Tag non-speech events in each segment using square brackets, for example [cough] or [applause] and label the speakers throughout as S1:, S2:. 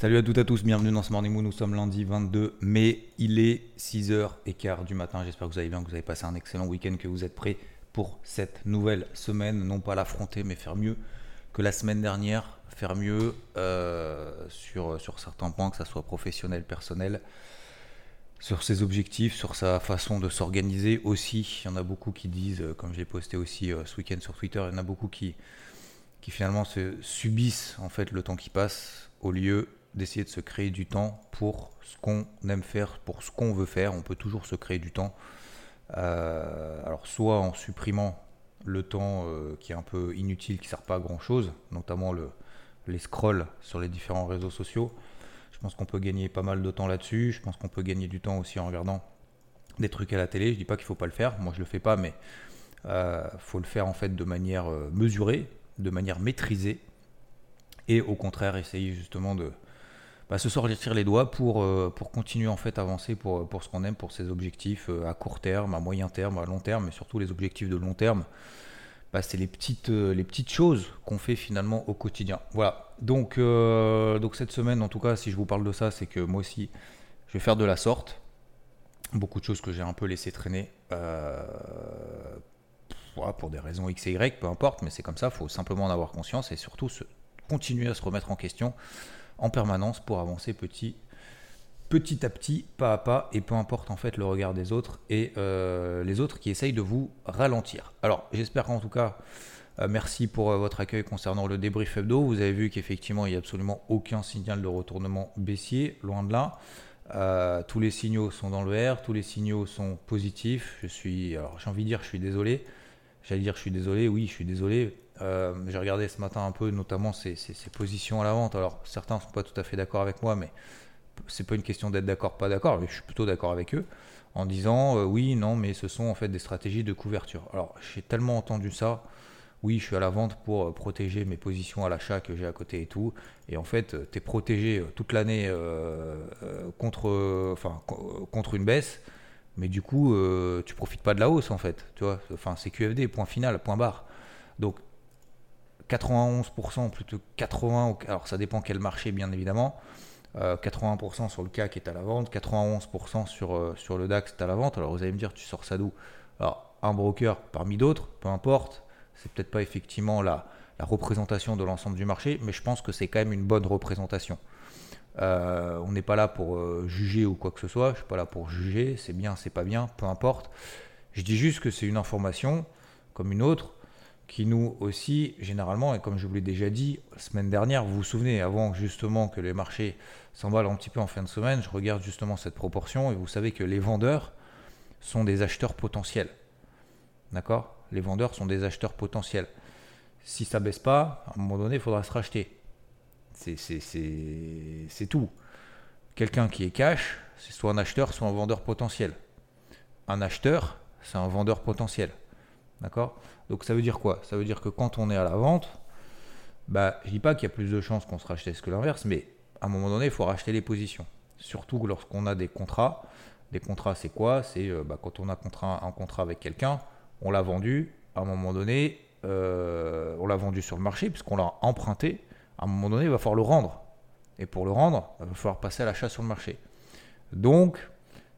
S1: Salut à toutes et à tous, bienvenue dans ce Morning Moon. Nous sommes lundi 22 mai, il est 6h15 du matin. J'espère que vous allez bien, que vous avez passé un excellent week-end, que vous êtes prêts pour cette nouvelle semaine. Non pas l'affronter, mais faire mieux que la semaine dernière, faire mieux euh, sur, sur certains points, que ce soit professionnel, personnel, sur ses objectifs, sur sa façon de s'organiser aussi. Il y en a beaucoup qui disent, euh, comme j'ai posté aussi euh, ce week-end sur Twitter, il y en a beaucoup qui, qui finalement se subissent en fait le temps qui passe au lieu d'essayer de se créer du temps pour ce qu'on aime faire, pour ce qu'on veut faire. On peut toujours se créer du temps. Euh, alors soit en supprimant le temps euh, qui est un peu inutile, qui ne sert pas à grand chose, notamment le, les scrolls sur les différents réseaux sociaux. Je pense qu'on peut gagner pas mal de temps là-dessus. Je pense qu'on peut gagner du temps aussi en regardant des trucs à la télé. Je dis pas qu'il faut pas le faire. Moi, je le fais pas, mais euh, faut le faire en fait de manière mesurée, de manière maîtrisée, et au contraire essayer justement de bah, se sortir les doigts pour, euh, pour continuer en fait à avancer pour, pour ce qu'on aime, pour ses objectifs euh, à court terme, à moyen terme, à long terme, mais surtout les objectifs de long terme. Bah, c'est les petites, euh, les petites choses qu'on fait finalement au quotidien. Voilà. Donc, donc cette semaine, en tout cas, si je vous parle de ça, c'est que moi aussi, je vais faire de la sorte. Beaucoup de choses que j'ai un peu laissé traîner. pour des raisons X et Y, peu importe, mais c'est comme ça, il faut simplement en avoir conscience et surtout continuer à se remettre en question en permanence pour avancer petit, petit à petit, pas à pas, et peu importe en fait le regard des autres et euh, les autres qui essayent de vous ralentir. Alors j'espère qu'en tout cas, euh, merci pour euh, votre accueil concernant le débrief hebdo. Vous avez vu qu'effectivement il n'y a absolument aucun signal de retournement baissier, loin de là. tous les signaux sont dans le R, tous les signaux sont positifs. Je suis, alors j'ai envie de dire, je suis désolé. J'allais dire, je suis désolé. Oui, je suis désolé. Euh, j'ai regardé ce matin un peu, notamment ces, positions à la vente. Alors, certains ne sont pas tout à fait d'accord avec moi, mais c'est pas une question d'être d'accord, pas d'accord. Je suis plutôt d'accord avec eux en disant euh, oui, non, mais ce sont en fait des stratégies de couverture. Alors, j'ai tellement entendu ça. Oui, je suis à la vente pour euh, protéger mes positions à l'achat que j'ai à côté et tout. Et en fait, tu es protégé toute l'année contre, enfin, contre une baisse mais du coup, tu profites pas de la hausse en fait, tu vois. Enfin, c'est QFD, point final, point barre. Donc, 91% plutôt 80, alors ça dépend quel marché bien évidemment. 81% euh, sur le CAC est à la vente, 91% sur, euh, sur le DAX est à la vente. Alors vous allez me dire, tu sors ça d'où? Alors un broker parmi d'autres, peu importe, c'est peut-être pas effectivement la, la représentation de l'ensemble du marché, mais je pense que c'est quand même une bonne représentation. Euh, on n'est pas là pour juger ou quoi que ce soit, je suis pas là pour juger, c'est bien, c'est pas bien, peu importe. Je dis juste que c'est une information comme une autre qui nous aussi, généralement, et comme je vous l'ai déjà dit la semaine dernière, vous vous souvenez, avant justement que les marchés s'emballent un petit peu en fin de semaine, je regarde justement cette proportion et vous savez que les vendeurs sont des acheteurs potentiels. D'accord? Les vendeurs sont des acheteurs potentiels. Si ça baisse pas, à un moment donné, il faudra se racheter. C'est tout. Quelqu'un qui est cash, c'est soit un acheteur, soit un vendeur potentiel. Un acheteur, c'est un vendeur potentiel. D'accord? Donc ça veut dire quoi? Ça veut dire que quand on est à la vente, bah, je dis pas qu'il y a plus de chances qu'on se rachète que l'inverse, mais à un moment donné, il faut racheter les positions. Surtout lorsqu'on a des contrats. Des contrats, c'est quoi? C'est euh, bah, quand on a un contrat avec quelqu'un, on l'a vendu, à un moment donné, euh, on l'a vendu sur le marché, puisqu'on l'a emprunté, à un moment donné, il va falloir le rendre. Et pour le rendre, il va falloir passer à l'achat sur le marché. Donc,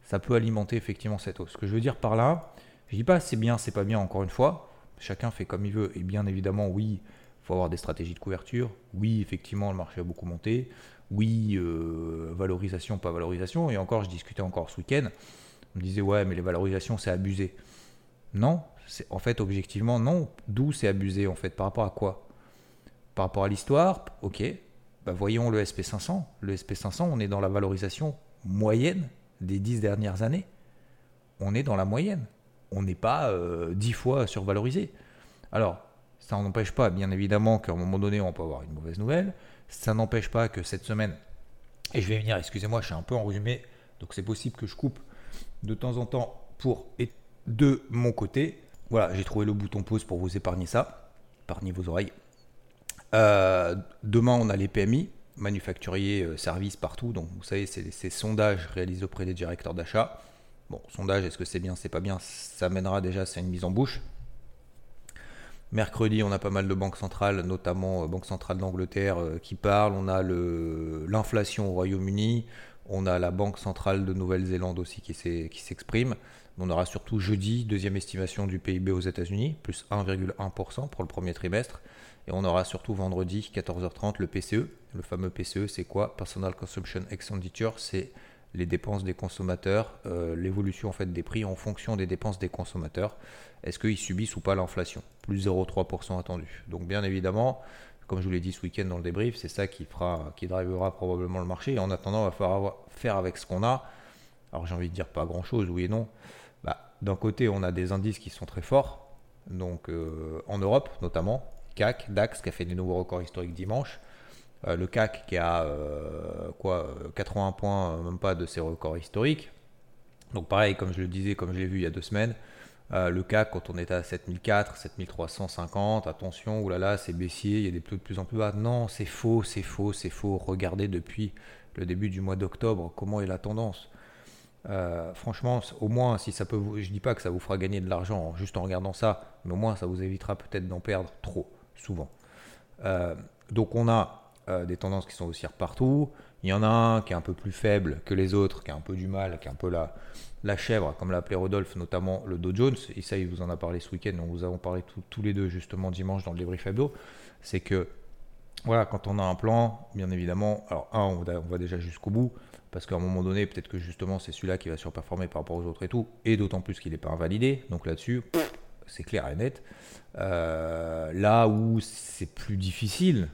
S1: ça peut alimenter effectivement cette hausse. Ce que je veux dire par là, je dis pas c'est bien, c'est pas bien, encore une fois. Chacun fait comme il veut. Et bien évidemment, oui, il faut avoir des stratégies de couverture. Oui, effectivement, le marché a beaucoup monté. Oui, euh, valorisation, pas valorisation. Et encore, je discutais encore ce week-end. On me disait, ouais, mais les valorisations, c'est abusé. Non, en fait, objectivement, non. D'où c'est abusé, en fait? Par rapport à quoi? Par rapport à l'histoire, ok. Bah, voyons le SP500. Le SP500, on est dans la valorisation moyenne des dix dernières années. On est dans la moyenne on n'est pas euh, dix fois survalorisé. Alors, ça n'empêche pas, bien évidemment, qu'à un moment donné, on peut avoir une mauvaise nouvelle. Ça n'empêche pas que cette semaine, et je vais venir, excusez-moi, je suis un peu enrhumé, donc c'est possible que je coupe de temps en temps pour et de mon côté. Voilà, j'ai trouvé le bouton pause pour vous épargner ça, épargner vos oreilles. Euh, demain, on a les PMI, manufacturiers, euh, services partout. Donc, vous savez, c'est ces sondages réalisés auprès des directeurs d'achat. Bon, sondage, est-ce que c'est bien, c'est pas bien Ça mènera déjà, c'est une mise en bouche. Mercredi, on a pas mal de banques centrales, notamment Banque centrale d'Angleterre, qui parlent. On a l'inflation au Royaume-Uni. On a la Banque centrale de Nouvelle-Zélande aussi qui s'exprime. On aura surtout jeudi, deuxième estimation du PIB aux États-Unis, plus 1,1% pour le premier trimestre. Et on aura surtout vendredi, 14h30, le PCE. Le fameux PCE, c'est quoi? Personal Consumption Expenditure, c'est les dépenses des consommateurs, euh, l'évolution en fait des prix en fonction des dépenses des consommateurs. Est-ce qu'ils subissent ou pas l'inflation? Plus 0,3% attendu. Donc bien évidemment, comme je vous l'ai dit ce week-end dans le débrief, c'est ça qui fera, qui drivera probablement le marché. Et en attendant, il va falloir faire avec ce qu'on a. Alors j'ai envie de dire pas grand-chose, oui et non. Bah, D'un côté, on a des indices qui sont très forts, donc euh, en Europe notamment, CAC, DAX qui a fait des nouveaux records historiques dimanche. Euh, le CAC qui a euh, quoi 80 points, même pas de ses records historiques. Donc pareil, comme je le disais, comme je l'ai vu il y a deux semaines, euh, le CAC, quand on est à 7004, 7350, attention, oulala, c'est baissier, il y a des plus de plus en plus bas. Non, c'est faux, c'est faux, c'est faux. Regardez depuis le début du mois d'octobre comment est la tendance. Euh, franchement, au moins, si ça peut je dis pas que ça vous fera gagner de l'argent juste en regardant ça, mais au moins ça vous évitera peut-être d'en perdre trop, souvent. Euh, donc on a des tendances qui sont haussières partout. Il y en a un qui est un peu plus faible que les autres, qui a un peu du mal, qui est un peu la, la chèvre, comme l'a appelé Rodolphe, notamment le Dow Jones, et ça il vous en a parlé ce week-end, on vous avons parlé tous les deux justement dimanche dans le débrief hebdo, c'est que voilà, quand on a un plan, bien évidemment, alors un, on va, déjà jusqu'au bout, parce qu'à un moment donné, peut-être que justement c'est celui-là qui va surperformer par rapport aux autres et tout, et d'autant plus qu'il n'est pas invalidé, donc là-dessus, c'est clair et net. Euh, là où c'est plus difficile,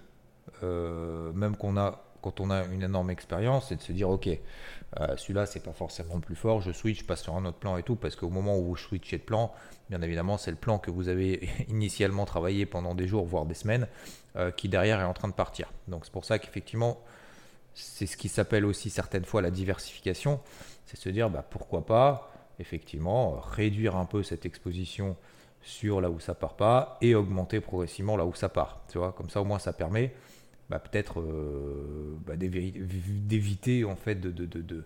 S1: euh, même quand on a une énorme expérience, c'est de se dire ok, euh, celui-là c'est pas forcément le plus fort, je switch, je passe sur un autre plan et tout, parce qu'au moment où vous switchez de plan, bien évidemment c'est le plan que vous avez [laughs] initialement travaillé pendant des jours, voire des semaines, euh, qui derrière est en train de partir. Donc c'est pour ça qu'effectivement c'est ce qui s'appelle aussi certaines fois la diversification, c'est se dire bah, pourquoi pas effectivement réduire un peu cette exposition sur là où ça part pas et augmenter progressivement là où ça part. Tu vois, comme ça au moins ça permet bah, peut-être euh, bah, d'éviter en fait de, de, de,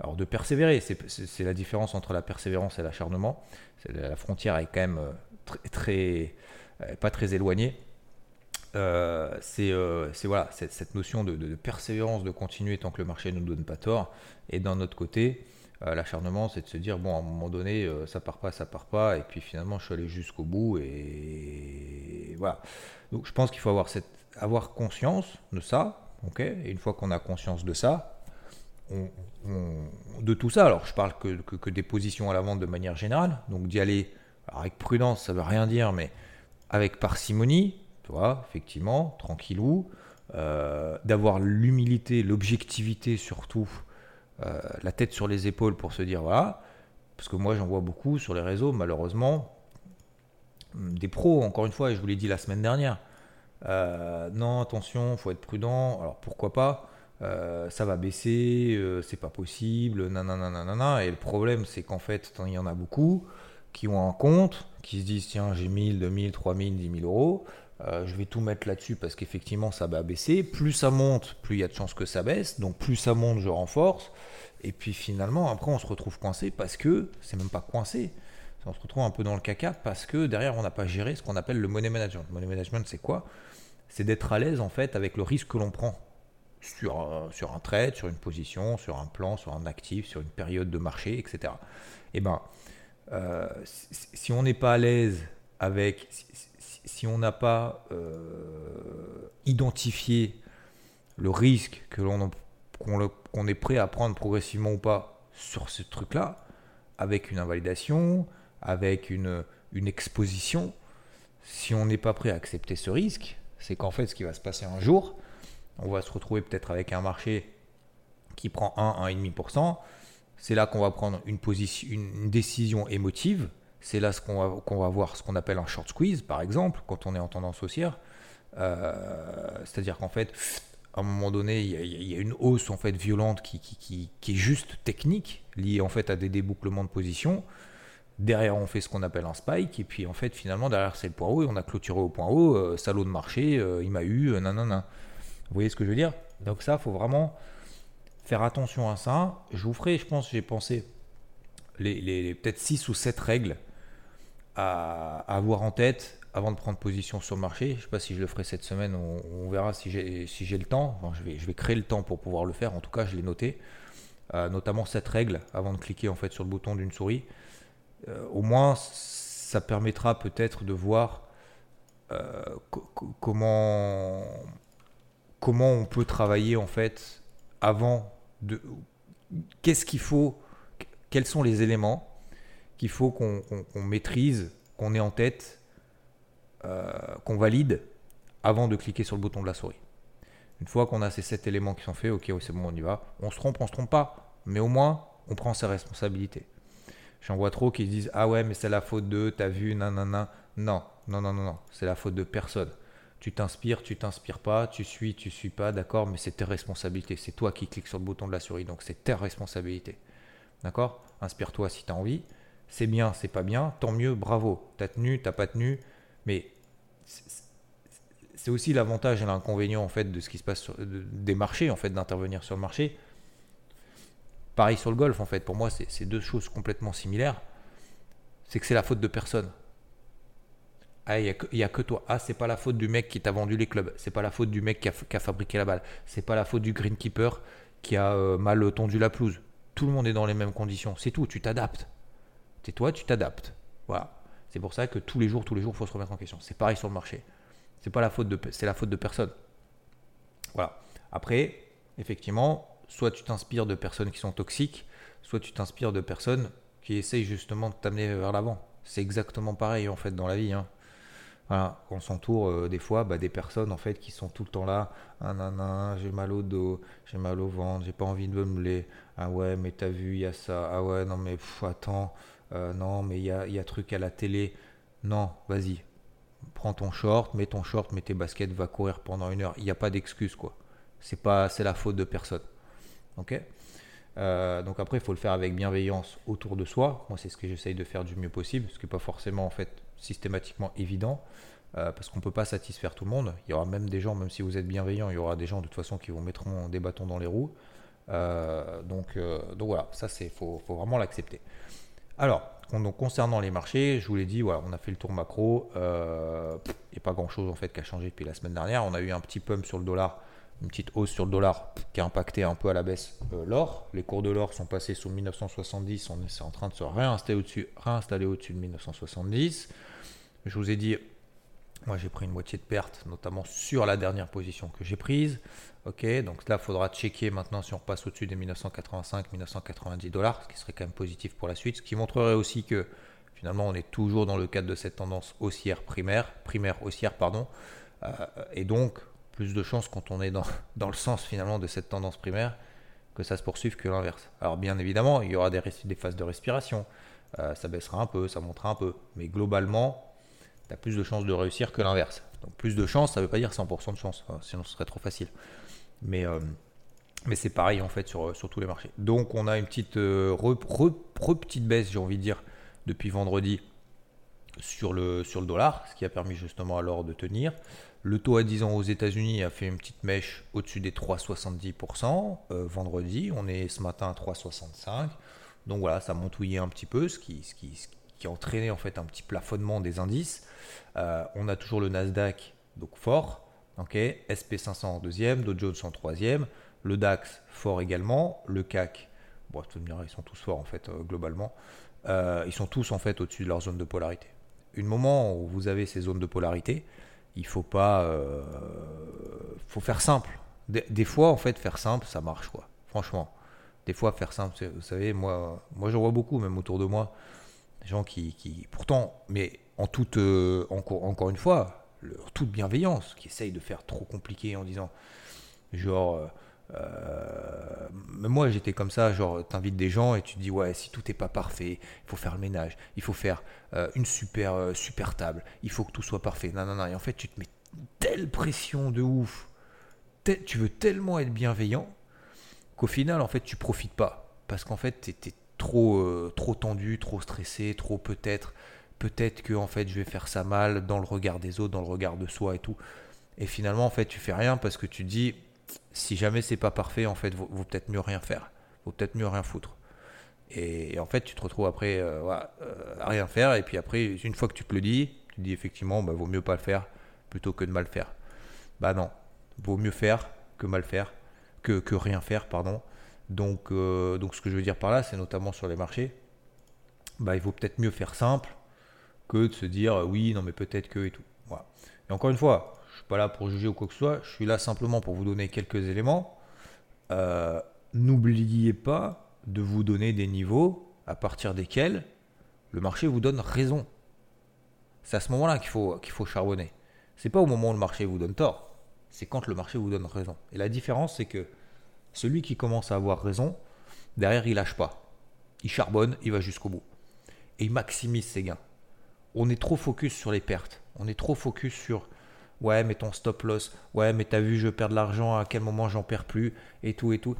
S1: alors de persévérer. C'est la différence entre la persévérance et l'acharnement. La frontière est quand même euh, très, euh, pas très éloignée. c'est voilà cette, cette notion de, persévérance, de continuer tant que le marché ne nous donne pas tort. Et d'un autre côté, l'acharnement, c'est de se dire bon, à un moment donné, ça part pas, ça part pas, et puis finalement, je suis allé jusqu'au bout, et voilà. Donc, je pense qu'il faut avoir cette avoir conscience de ça, ok Et une fois qu'on a conscience de ça, de tout ça, alors je parle que, des positions à la vente de manière générale, donc d'y aller avec prudence, ça veut rien dire, mais avec parcimonie, tu vois, effectivement, tranquillou, euh, d'avoir l'humilité, l'objectivité surtout, euh, la tête sur les épaules pour se dire voilà, parce que moi j'en vois beaucoup sur les réseaux, malheureusement, des pros, encore une fois, et je vous l'ai dit la semaine dernière, euh, non, attention, faut être prudent. Alors pourquoi pas? Euh, Ça va baisser, euh, c'est pas possible, nanana. Et le problème, c'est qu'en fait, il y en a beaucoup qui ont un compte, qui se disent tiens, j'ai 1000, 2000, 3000, 10 000 euros. je vais tout mettre là-dessus parce qu'effectivement ça va baisser. Plus ça monte, plus il y a de chances que ça baisse. Donc plus ça monte, je renforce. Et puis finalement, après, on se retrouve coincé parce que c'est même pas coincé. On se retrouve un peu dans le caca parce que derrière, on n'a pas géré ce qu'on appelle le money management. Le money management, c'est quoi? C'est d'être à l'aise en fait avec le risque que l'on prend sur, sur un trade, sur une position, sur un plan, sur un actif, sur une période de marché, etc. Et eh ben, euh, si, on n'est pas à l'aise avec, si, on n'a pas euh, identifié le risque que l'on qu'on est prêt à prendre progressivement ou pas sur ce truc-là, avec une invalidation, avec une, une exposition, si on n'est pas prêt à accepter ce risque, c'est qu'en fait, ce qui va se passer un jour, on va se retrouver peut-être avec un marché qui prend 1, 1,5%. C'est là qu'on va prendre une, position, une décision émotive. C'est là qu'on va, qu'on va voir ce qu'on appelle un short squeeze, par exemple, quand on est en tendance haussière. Euh, c'est-à-dire qu'en fait, à un moment donné, il y, a, une hausse en fait violente qui, est juste technique, liée en fait à des débouclements de position. Derrière, on fait ce qu'on appelle un spike, et puis en fait, finalement, derrière, c'est le point haut, et on a clôturé au point haut, euh, salaud de marché, euh, il m'a eu, euh, nanana. Vous voyez ce que je veux dire? Donc, ça, faut vraiment faire attention à ça. Je vous ferai, je pense, j'ai pensé, les, les, peut-être 6 ou 7 règles à, avoir en tête avant de prendre position sur le marché. Je ne sais pas si je le ferai cette semaine, on, verra si j'ai si le temps. je, vais, je vais créer le temps pour pouvoir le faire. En tout cas, je l'ai noté. Euh, notamment cette règle avant de cliquer en fait sur le bouton d'une souris. Euh, au moins, ça permettra peut-être de voir euh, comment comment on peut travailler en fait avant de qu'est-ce qu'il faut quels sont les éléments qu'il faut qu'on maîtrise qu'on ait en tête qu'on valide avant de cliquer sur le bouton de la souris une fois qu'on a ces sept éléments qui sont faits, ok, c'est bon, on y va. On se trompe, on se trompe pas, mais au moins, on prend ses responsabilités. J'en vois trop qui disent Ah ouais, mais c'est la faute de, t'as vu, nanana. Non, non, non, non, non, c'est la faute de personne. Tu t'inspires, tu t'inspires pas, tu suis, tu suis pas, d'accord, mais c'est tes responsabilités. C'est toi qui cliques sur le bouton de la souris, donc c'est ta responsabilité. D'accord? Inspire-toi si tu as envie. C'est bien, c'est pas bien, tant mieux, bravo. T'as tenu, t'as pas tenu, mais c'est aussi l'avantage et l'inconvénient en fait de ce qui se passe sur, des marchés en fait d'intervenir sur le marché. Pareil sur le golf en fait. Pour moi, c'est deux choses complètement similaires. C'est que c'est la faute de personne. Ah, il n'y a, que toi. Ah, c'est pas la faute du mec qui t'a vendu les clubs. C'est pas la faute du mec qui a, fabriqué la balle. C'est pas la faute du greenkeeper qui a euh, mal tondu la pelouse. Tout le monde est dans les mêmes conditions. C'est tout. Tu t'adaptes. C'est toi, tu t'adaptes. Voilà. C'est pour ça que tous les jours, tous les jours, il faut se remettre en question. C'est pareil sur le marché. C'est pas la faute de, c'est la faute de personne. Voilà. Après, effectivement, soit tu t'inspires de personnes qui sont toxiques, soit tu t'inspires de personnes qui essayent justement de t'amener vers l'avant. C'est exactement pareil en fait dans la vie. Hein. On s'entoure euh, des fois bah, des personnes en fait qui sont tout le temps là. Ah nan, j'ai mal au dos, j'ai mal au ventre, j'ai pas envie de me les. Ah ouais, mais t'as vu, il y a ça. Ah ouais, non mais attends, euh, non mais il y a, y a truc à la télé. Non, vas-y, prends ton short, mets ton short, mets tes baskets, va courir pendant une heure. Il n'y a pas d'excuse, quoi. C'est pas, c'est la faute de personne. Euh, donc après, il faut le faire avec bienveillance autour de soi. Moi, c'est ce que j'essaye de faire du mieux possible, ce qui n'est pas forcément en fait systématiquement évident, euh, parce qu'on ne peut pas satisfaire tout le monde. Il y aura même des gens, même si vous êtes bienveillant, il y aura des gens de toute façon qui vous mettront des bâtons dans les roues. Euh, donc, voilà, ça c'est faut, vraiment l'accepter. Alors, concernant les marchés, je vous l'ai dit, on a fait le tour macro. Il n'y a pas grand-chose en fait qui a changé depuis la semaine dernière. On a eu un petit pump sur le dollar, une petite hausse sur le dollar qui a impacté un peu à la baisse euh, l'or. Les cours de l'or sont passés sous 1970. On est en train de se réinstaller au-dessus, au-dessus de 1970. Je vous ai dit, moi j'ai pris une moitié de perte, notamment sur la dernière position que j'ai prise. Ok, donc là, il faudra checker maintenant si on passe au-dessus des 1985-1990 dollars, ce qui serait quand même positif pour la suite, ce qui montrerait aussi que finalement on est toujours dans le cadre de cette tendance haussière primaire, primaire haussière, pardon, euh, et donc plus de chances quand on est [laughs] dans, le sens finalement de cette tendance primaire que ça se poursuive que l'inverse. Alors bien évidemment, il y aura des, phases de respiration, euh, ça baissera un peu, ça montera un peu, mais globalement, tu as plus de chances de réussir que l'inverse. Donc plus de chances, ça ne veut pas dire 100% de chance, sinon ce serait trop facile. Mais, euh, c'est pareil en fait sur, sur, tous les marchés. Donc on a une petite, euh, petite baisse, j'ai envie de dire, depuis vendredi sur le dollar, ce qui a permis justement alors de tenir. Le taux à 10 ans aux États-Unis a fait une petite mèche au-dessus des 3,70% euh, vendredi. On est ce matin à 3,65. Donc voilà, ça montouillait un petit peu, ce qui, ce qui, entraîné en fait un petit plafonnement des indices. on a toujours le Nasdaq donc fort, Ok, SP500 en deuxième, Dow Jones en troisième, le DAX fort également, le CAC, bon, me ils sont tous forts en fait, euh, globalement. Euh, ils sont tous en fait au-dessus de leur zone de polarité. Une moment où vous avez ces zones de polarité, il faut pas, euh, faut faire simple. Des, fois, en fait, faire simple, ça marche quoi. Franchement, des fois, faire simple, vous savez, moi, moi, j'en vois beaucoup, même autour de moi, des gens qui, qui pourtant, mais en toute, encore, encore une fois, toute bienveillance, qui essaye de faire trop compliqué en disant, genre, euh, euh, moi j'étais comme ça, genre, t'invites des gens et tu te dis, ouais, si tout n'est pas parfait, il faut faire le ménage, il faut faire euh, une super, super table, il faut que tout soit parfait. Non, non, non. Et en fait, tu te mets telle pression de ouf, tu veux tellement être bienveillant qu'au final, en fait, tu profites pas. Parce qu'en fait, tu es, trop, trop tendu, trop stressé, trop peut-être peut-être que en fait je vais faire ça mal dans le regard des autres, dans le regard de soi et tout. Et finalement en fait tu fais rien parce que tu dis si jamais c'est pas parfait en fait vaut, peut-être mieux rien faire, vaut peut-être mieux rien foutre. Et, en fait tu te retrouves après euh, euh, à rien faire et puis après une fois que tu te le dis, tu dis effectivement, bah, vaut mieux pas le faire plutôt que de mal faire. Bah non, vaut mieux faire que mal faire, que, rien faire, pardon. Donc, euh, donc ce que je veux dire par là, c'est notamment sur les marchés, bah, il vaut peut-être mieux faire simple que de se dire oui, non mais peut-être que et tout. Et encore une fois, je suis pas là pour juger ou quoi que ce soit, je suis là simplement pour vous donner quelques éléments. Euh, n'oubliez pas de vous donner des niveaux à partir desquels le marché vous donne raison. C'est à ce moment-là qu'il faut, qu'il faut charbonner. C'est pas au moment où le marché vous donne tort, c'est quand le marché vous donne raison. Et la différence, c'est que celui qui commence à avoir raison, derrière, il lâche pas. Il charbonne, il va jusqu'au bout. Et il maximise ses gains. On est trop focus sur les pertes. On est trop focus sur ouais, mais ton stop loss, ouais, mais t'as vu, je perds de l'argent, à quel moment j'en perds plus, et tout, et tout.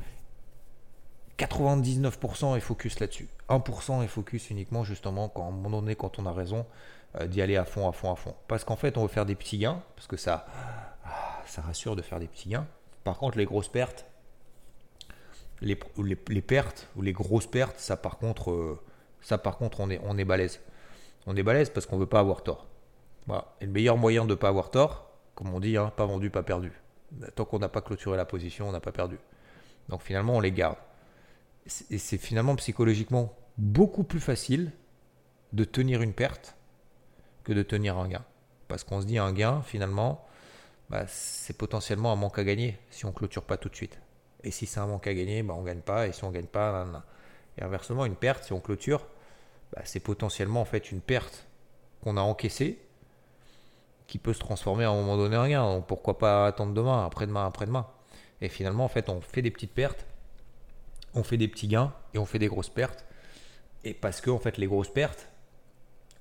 S1: 99% est focus là-dessus. 1% est focus uniquement justement quand à un moment donné, quand on a raison, euh, d'y aller à fond, à fond, à fond. Parce qu'en fait, on veut faire des petits gains, parce que ça, ah, ça rassure de faire des petits gains. Par contre, les grosses pertes, les, pertes ou les grosses pertes, ça par contre, euh, ça par contre, on est, on est balèze. On est balèze parce qu'on veut pas avoir tort. Et le meilleur moyen de ne pas avoir tort, comme on dit, hein, pas vendu, pas perdu. Tant qu'on n'a pas clôturé la position, on n'a pas perdu. Donc finalement, on les garde. Et c'est finalement psychologiquement beaucoup plus facile de tenir une perte que de tenir un gain. Parce qu'on se dit un gain, finalement, bah, c'est potentiellement un manque à gagner si on clôture pas tout de suite. Et si c'est un manque à gagner, bah, on gagne pas. Et si on gagne pas, et inversement, une perte, si on clôture, bah, c'est potentiellement en fait une perte qu'on a encaissée qui peut se transformer à un moment donné en gain. Donc pourquoi pas attendre demain, après-demain, après-demain. Et finalement, en fait, on fait des petites pertes, on fait des petits gains et on fait des grosses pertes. Et parce que en fait, les grosses pertes,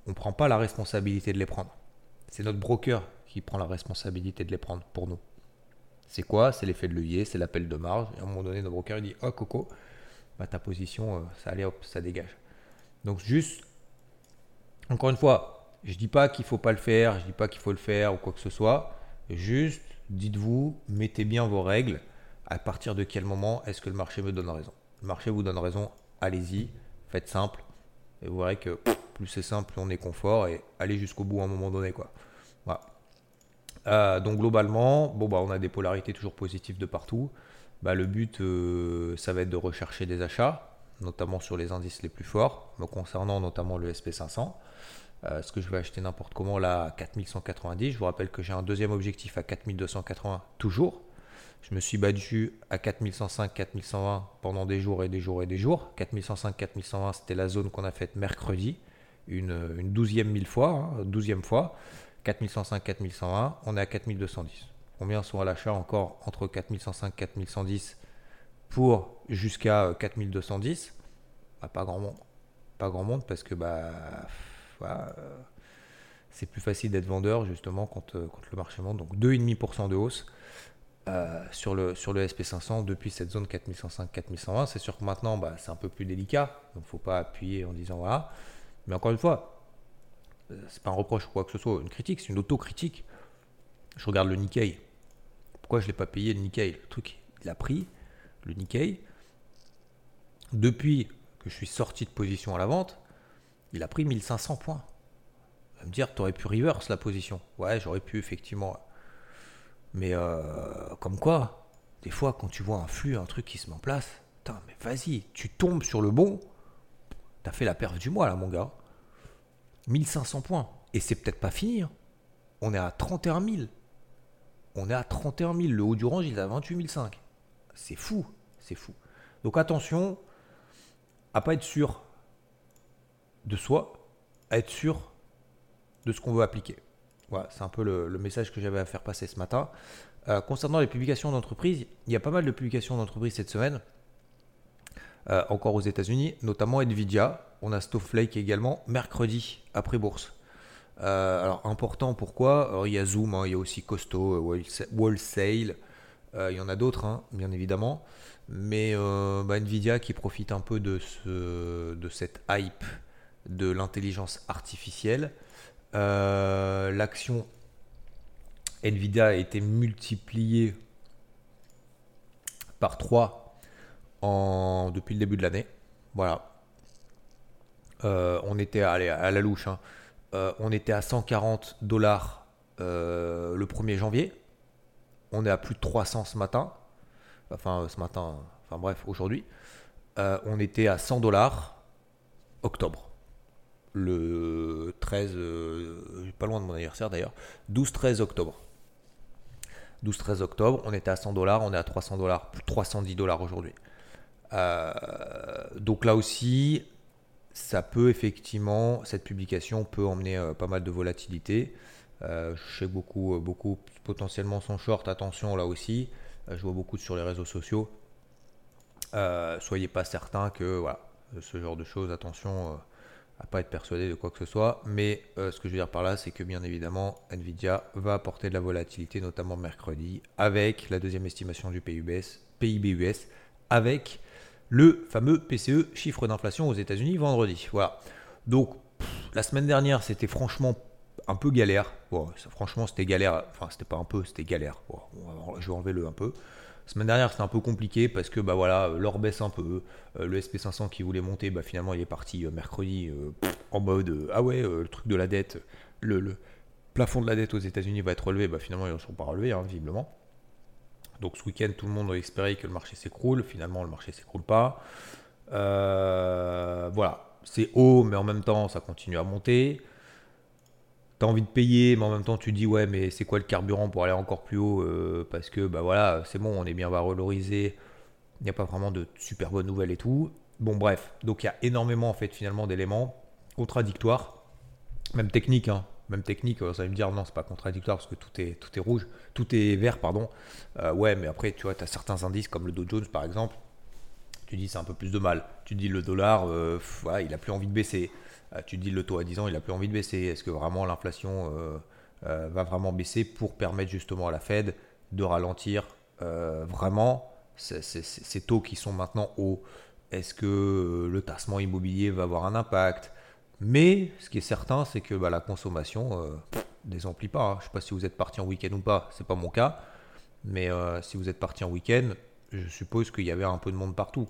S1: on ne prend pas la responsabilité de les prendre. C'est notre broker qui prend la responsabilité de les prendre pour nous. C'est quoi? C'est l'effet de levier, c'est l'appel de marge. Et à un moment donné, notre broker il dit Oh Coco, bah, ta position, euh, ça allait ça dégage. Donc juste, encore une fois, je dis pas qu'il faut pas le faire, je dis pas qu'il faut le faire ou quoi que ce soit. Juste, dites-vous, mettez bien vos règles. À partir de quel moment est-ce que le marché me donne raison? Le marché vous donne raison, allez-y, faites simple. Et vous verrez que plus c'est simple, plus on est confort et allez jusqu'au bout à un moment donné. Quoi. Voilà. Euh, donc globalement, bon, bah, on a des polarités toujours positives de partout. Bah, le but, euh, ça va être de rechercher des achats, notamment sur les indices les plus forts, me concernant notamment le SP500. Euh, ce que je vais acheter n'importe comment là à 4190. Je vous rappelle que j'ai un deuxième objectif à 4280 toujours. Je me suis battu à 4105, 4120 pendant des jours et des jours et des jours. 4105, 4120, c'était la zone qu'on a faite mercredi, une, douzième mille fois, hein, douzième fois. 4105, 4120, on est à 4210. Combien sont à l'achat encore entre 4105 4110 pour jusqu'à 4210 bah, Pas grand monde. Pas grand monde parce que bah euh, c'est plus facile d'être vendeur justement quand, euh, le marché monte. Donc 2,5% de hausse euh, sur, le, sur le SP500 depuis cette zone 4105-4120. C'est sûr que maintenant bah, c'est un peu plus délicat, donc il ne faut pas appuyer en disant voilà. Mais encore une fois, c'est pas un reproche ou quoi que ce soit, une critique, c'est une autocritique. Je regarde le Nikkei. Pourquoi je ne l'ai pas payé le Nikkei? Le truc, il a pris le Nikkei. Depuis que je suis sorti de position à la vente, il a pris 1500 points. Il va me dire, tu aurais pu reverse la position. Ouais, j'aurais pu, effectivement. Mais euh, comme quoi, des fois, quand tu vois un flux, un truc qui se met en place, mais vas-y, tu tombes sur le bon. T'as fait la perte du mois, là, mon gars. 1500 points. Et c'est peut-être pas fini. Hein. On est à 31 000. On est à 31 000. Le haut du range, il est à 28 500. C'est fou. C'est fou. Donc attention à pas être sûr de soi, à être sûr de ce qu'on veut appliquer. Voilà, c'est un peu le, message que j'avais à faire passer ce matin. Euh, concernant les publications d'entreprise, il y a pas mal de publications d'entreprise cette semaine, euh, encore aux États-Unis, notamment Nvidia. On a Snowflake également mercredi après bourse. Euh, alors important, pourquoi? Il y a Zoom, hein, il y a aussi Costo, Wholesale, il y en a d'autres, hein, bien évidemment. Mais bah, Nvidia qui profite un peu de, ce, de cette hype de l'intelligence artificielle. Euh, l'action Nvidia a été multipliée par 3 en, depuis le début de l'année. Voilà. Euh, on était à, à la louche. Hein. on était à 140 dollars le 1er janvier. On est à plus de 300 ce matin. Enfin, ce matin, enfin bref, aujourd'hui. on était à 100 dollars octobre. Le 13, pas loin de mon anniversaire d'ailleurs, 12-13 octobre. 12-13 octobre, on était à 100 dollars, on est à 300 dollars, 310 dollars aujourd'hui. Euh, donc là aussi, ça peut effectivement, cette publication peut emmener euh, pas mal de volatilité. Euh, je sais beaucoup, beaucoup potentiellement sont short, attention là aussi. je vois beaucoup sur les réseaux sociaux. soyez pas certain que voilà, ce genre de choses, attention à pas être persuadé de quoi que ce soit. Mais euh, ce que je veux dire par là, c'est que bien évidemment, Nvidia va apporter de la volatilité, notamment mercredi, avec la deuxième estimation du PIBS, PIB US, avec le fameux PCE, chiffre d'inflation aux États-Unis, vendredi. Voilà. Donc, la semaine dernière, c'était franchement un peu galère. Bon, franchement, c'était galère. Enfin, c'était pas un peu, c'était galère. je vais enlever le un peu. Semaine dernière, c'était un peu compliqué parce que bah voilà, l'or baisse un peu. Euh, le SP500 qui voulait monter, bah finalement, il est parti euh, mercredi euh, en mode ah ouais, le truc de la dette, le, plafond de la dette aux États-Unis va être relevé. Bah finalement, ils ne sont pas relevés, hein, visiblement. Donc ce week-end, tout le monde a espéré que le marché s'écroule. Finalement, le marché s'écroule pas. voilà, c'est haut, mais en même temps, ça continue à monter as envie de payer, mais en même temps tu dis ouais mais c'est quoi le carburant pour aller encore plus haut euh, parce que bah voilà c'est bon on est bien valorisé, il n'y a pas vraiment de super bonnes nouvelles et tout. Bon bref, donc il y a énormément en fait finalement d'éléments contradictoires, même technique, hein. même technique, ça va me dire non c'est pas contradictoire parce que tout est, tout est rouge, tout est vert pardon. Euh, ouais mais après tu vois tu as certains indices comme le Dow Jones par exemple, tu dis c'est un peu plus de mal, tu dis le dollar euh, il a plus envie de baisser. Euh, tu dis le taux à 10 ans, il n'a plus envie de baisser. Est-ce que vraiment l'inflation euh, euh, va vraiment baisser pour permettre justement à la Fed de ralentir vraiment ces, taux qui sont maintenant hauts? Est-ce que le tassement immobilier va avoir un impact? Mais ce qui est certain, c'est que bah, la consommation ne désemplit pas. Hein. Je ne sais pas si vous êtes parti en week-end ou pas, c'est pas mon cas. Mais si vous êtes parti en week-end, je suppose qu'il y avait un peu de monde partout.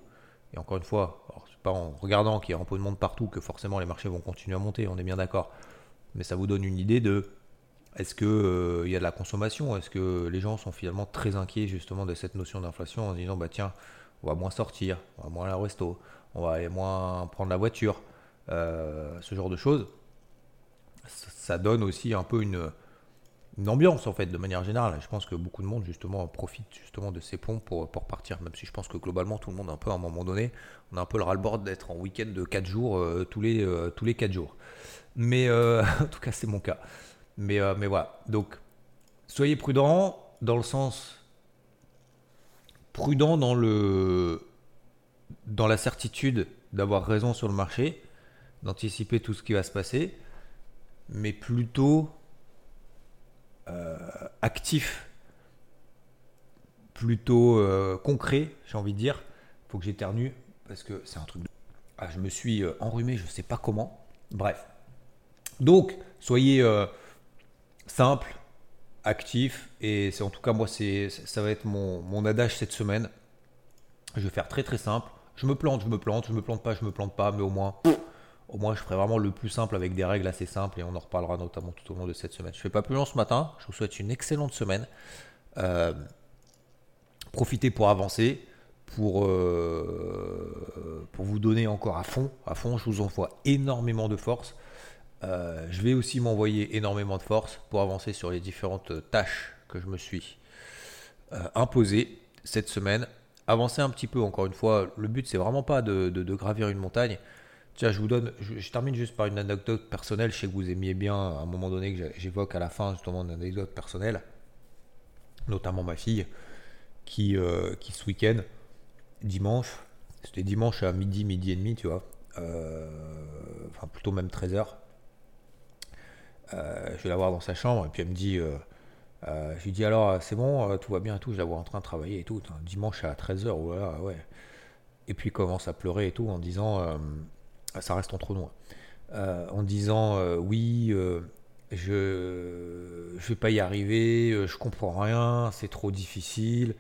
S1: Et encore une fois, c'est pas en regardant qu'il y a un peu de monde partout que forcément les marchés vont continuer à monter, on est bien d'accord. Mais ça vous donne une idée de est-ce qu'il euh, y a de la consommation? Est-ce que les gens sont finalement très inquiets justement de cette notion d'inflation en disant bah tiens, on va moins sortir, on va moins aller au resto, on va aller moins prendre la voiture, euh, ce genre de choses. ça donne aussi un peu une, une ambiance en fait de manière générale. Je pense que beaucoup de monde justement profite justement de ces ponts pour, partir, même si je pense que globalement tout le monde un peu à un moment donné, on a un peu le ras-le-bord d'être en week-end de 4 jours euh, tous, les, euh, tous les 4 jours. Mais euh, [laughs] en tout cas c'est mon cas. Mais, mais voilà, donc soyez prudents dans le sens prudent dans le dans la certitude d'avoir raison sur le marché, d'anticiper tout ce qui va se passer, mais plutôt euh, actif, plutôt euh, concret, j'ai envie de dire. Faut que j'éternue parce que c'est un truc de... Ah, je me suis euh, enrhumé, je sais pas comment. Bref. Donc, soyez simple, actif, et c'est en tout cas moi, c'est, ça va être mon adage cette semaine. Je vais faire très très simple. Je me plante, je me plante, je me plante pas, je me plante pas, mais au moins au moins, je ferai vraiment le plus simple avec des règles assez simples et on en reparlera notamment tout au long de cette semaine. Je ne fais pas plus long ce matin. Je vous souhaite une excellente semaine. Euh, profitez pour avancer, pour, euh, pour vous donner encore à fond. À fond, je vous envoie énormément de force. Euh, je vais aussi m'envoyer énormément de force pour avancer sur les différentes tâches que je me suis imposées cette semaine. Avancer un petit peu, encore une fois. Le but, c'est vraiment pas de gravir une montagne Tiens, je vous donne, je, termine juste par une anecdote personnelle. Je sais que vous aimiez bien à un moment donné que j'évoque à la fin justement une anecdote personnelle, notamment ma fille qui, euh, qui ce week-end, dimanche, c'était dimanche à midi, midi et demi, tu vois, euh, enfin plutôt même 13h. Euh, je vais la voir dans sa chambre et puis elle me dit, je lui dis alors c'est bon, tout va bien et tout, je la vois en train de travailler et tout, dimanche à 13h, voilà, ouais. Et puis il commence à pleurer et tout en disant ça reste entre nous, hein. euh, en disant euh, oui, euh, je ne vais pas y arriver, je comprends rien, c'est trop difficile.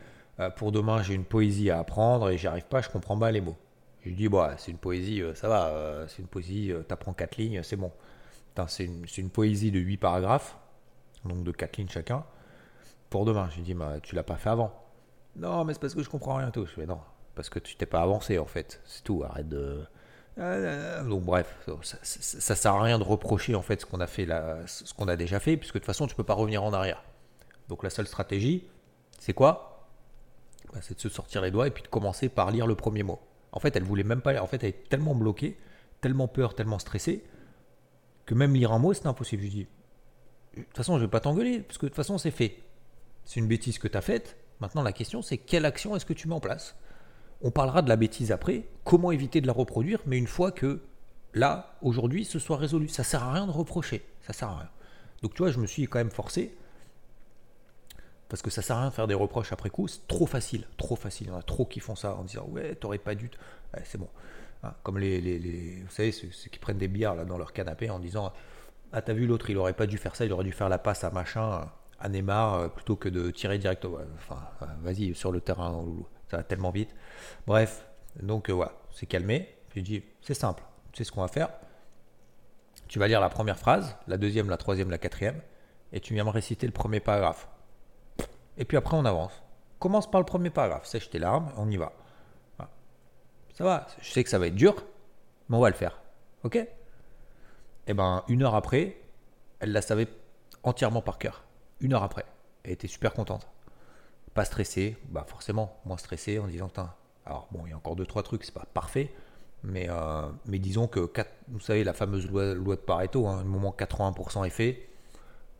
S1: pour demain, j'ai une poésie à apprendre et j'y arrive pas, je comprends pas les mots. Je dis, bah, c'est une poésie, ça va, c'est une poésie, t'apprends quatre lignes, c'est bon. c'est une, poésie de 8 paragraphes, donc de 4 lignes chacun, pour demain. J'ai dit, bah, tu l'as pas fait avant. Non, mais c'est parce que je comprends rien tout. Je fais, non, parce que tu t'es pas avancé en fait. C'est tout, arrête de. Donc bref, ça, ça, sert à rien de reprocher en fait ce qu'on a fait là, ce qu'on a déjà fait, puisque de toute façon tu peux pas revenir en arrière. Donc la seule stratégie, c'est quoi? Bah, C'est de se sortir les doigts et puis de commencer par lire le premier mot. En fait, elle voulait même pas. En fait, elle est tellement bloquée, tellement peur, tellement stressée, que même lire un mot, c'est impossible. Je dis, de toute façon, je vais pas t'engueuler, parce que de toute façon, c'est fait. C'est une bêtise que tu as faite. Maintenant, la question, c'est quelle action est-ce que tu mets en place? On parlera de la bêtise après, comment éviter de la reproduire, mais une fois que là, aujourd'hui, ce soit résolu. Ça sert à rien de reprocher. Ça sert à rien. Donc, tu vois, je me suis quand même forcé. Parce que ça sert à rien de faire des reproches après coup, c'est trop facile, trop facile. Il y en a trop qui font ça en disant ouais, t'aurais pas dû. c'est bon. Hein, comme les, les, vous savez, ceux, qui prennent des bières là dans leur canapé en disant ah t'as vu l'autre, il aurait pas dû faire ça, il aurait dû faire la passe à machin, à Neymar euh, plutôt que de tirer direct. Enfin, vas-y sur le terrain, loulou. Ça va tellement vite. Bref, donc voilà, euh, c'est calmé. Je dis c'est simple, tu sais ce qu'on va faire. Tu vas lire la première phrase, la deuxième, la troisième, la quatrième, et tu viens me réciter le premier paragraphe. Et puis après, on avance. Commence par le premier paragraphe. Sèche tes larmes, on y va. Ça va, je sais que ça va être dur, mais on va le faire. Ok? Et eh ben, une heure après, elle la savait entièrement par cœur. Une heure après. Elle était super contente. Pas stressée, bah forcément, moins stressée en disant, alors bon, il y a encore deux, trois trucs, c'est pas parfait, mais, euh, disons que, vous savez, la fameuse loi, de Pareto, hein, un moment 80% est fait,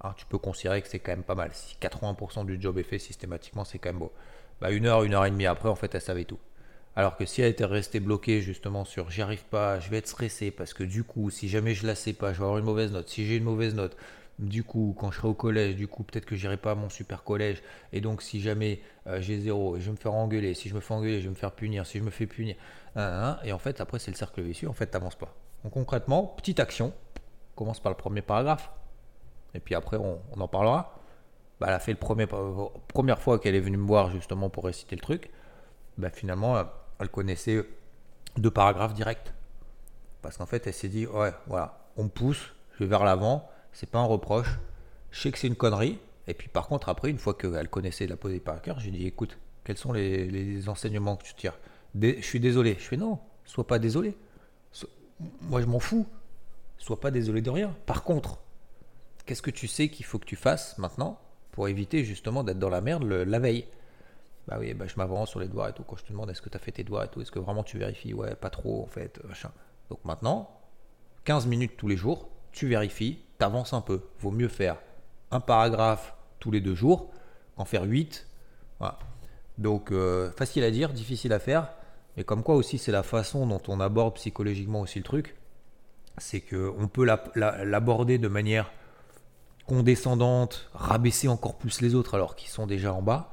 S1: ah, tu peux considérer que c'est quand même pas mal. Si 80% du job est fait systématiquement, c'est quand même beau. Bah, une heure, une heure et demie après, en fait, elle savait tout. Alors que si elle était restée bloquée justement sur j'y arrive pas, je vais être stressé parce que du coup, si jamais je la sais pas, je vais avoir une mauvaise note. Si j'ai une mauvaise note, du coup, quand je serai au collège, du coup, peut-être que j'irai pas à mon super collège. Et donc, si jamais euh, j'ai zéro, je vais me faire engueuler. Si je me fais engueuler, je vais me faire punir. Si je me fais punir, et en fait, après, c'est le cercle vicieux. En fait, t'avances pas. Donc, concrètement, petite action. Commence par le premier paragraphe et puis après on, en parlera. Bah, elle a fait le premier, première fois qu'elle est venue me voir justement pour réciter le truc. Bah, finalement, elle connaissait deux paragraphes directs. Parce qu'en fait, elle s'est dit, ouais, voilà, on me pousse, je vais vers l'avant, c'est pas un reproche, je sais que c'est une connerie. Et puis par contre, après, une fois qu'elle connaissait la posée par cœur, j'ai dit, écoute, quels sont les, enseignements que tu tires? Je suis désolé. Je fais, non, sois pas désolé. moi, je m'en fous. Sois pas désolé de rien. Par contre, qu'est-ce que tu sais qu'il faut que tu fasses maintenant pour éviter justement d'être dans la merde la veille? Bah oui, bah je m'avance sur les doigts et tout. Quand je te demande est-ce que tu as fait tes doigts et tout, est-ce que vraiment tu vérifies? Ouais, pas trop en fait, machin. Donc maintenant, 15 minutes tous les jours, tu vérifies, tu avances un peu. Vaut mieux faire un paragraphe tous les deux jours qu'en faire 8. Voilà. Donc euh, facile à dire, difficile à faire. Mais comme quoi aussi, c'est la façon dont on aborde psychologiquement aussi le truc. C'est qu'on peut l'aborder de manière condescendante, rabaisser encore plus les autres alors qu'ils sont déjà en bas,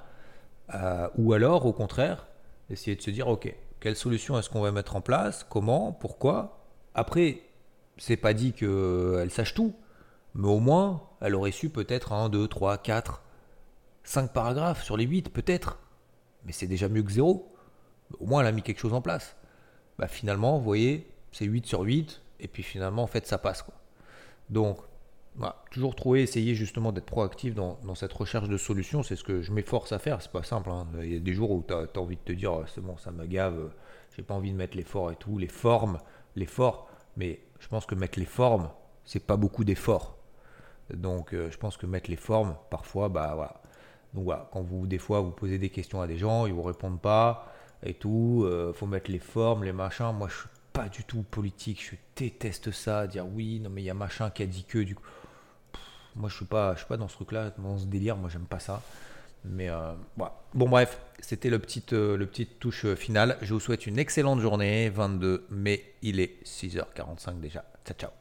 S1: euh, ou alors au contraire, essayer de se dire ok, quelle solution est-ce qu'on va mettre en place, comment, pourquoi? Après, c'est pas dit qu'elle sache tout, mais au moins elle aurait su peut-être 1, 2, 3, 4, 5 paragraphes sur les 8 peut-être, mais c'est déjà mieux que zéro. Au moins elle a mis quelque chose en place. Bah, finalement, vous voyez, c'est 8 sur 8, et puis finalement en fait ça passe quoi. Donc bah, toujours trouver, essayer justement d'être proactif dans, cette recherche de solutions, c'est ce que je m'efforce à faire. C'est pas simple. Hein. Il y a des jours où tu as, envie de te dire oh, c'est bon, ça me gave, j'ai pas envie de mettre l'effort et tout, les formes, l'effort. Mais je pense que mettre les formes, c'est pas beaucoup d'efforts. Donc euh, je pense que mettre les formes, parfois, bah voilà. Donc voilà, quand vous, des fois, vous posez des questions à des gens, ils vous répondent pas et tout, euh, faut mettre les formes, les machins. Moi, je suis pas du tout politique, je déteste ça, dire oui, non mais il y a machin qui a dit que du coup moi, je suis pas, je suis pas dans ce truc-là, dans ce délire. Moi, j'aime pas ça. Mais euh, voilà. Bon, bref, c'était le petit, euh, le touche finale. Je vous souhaite une excellente journée. 22 mai, il est 6h45 déjà. Ciao, ciao.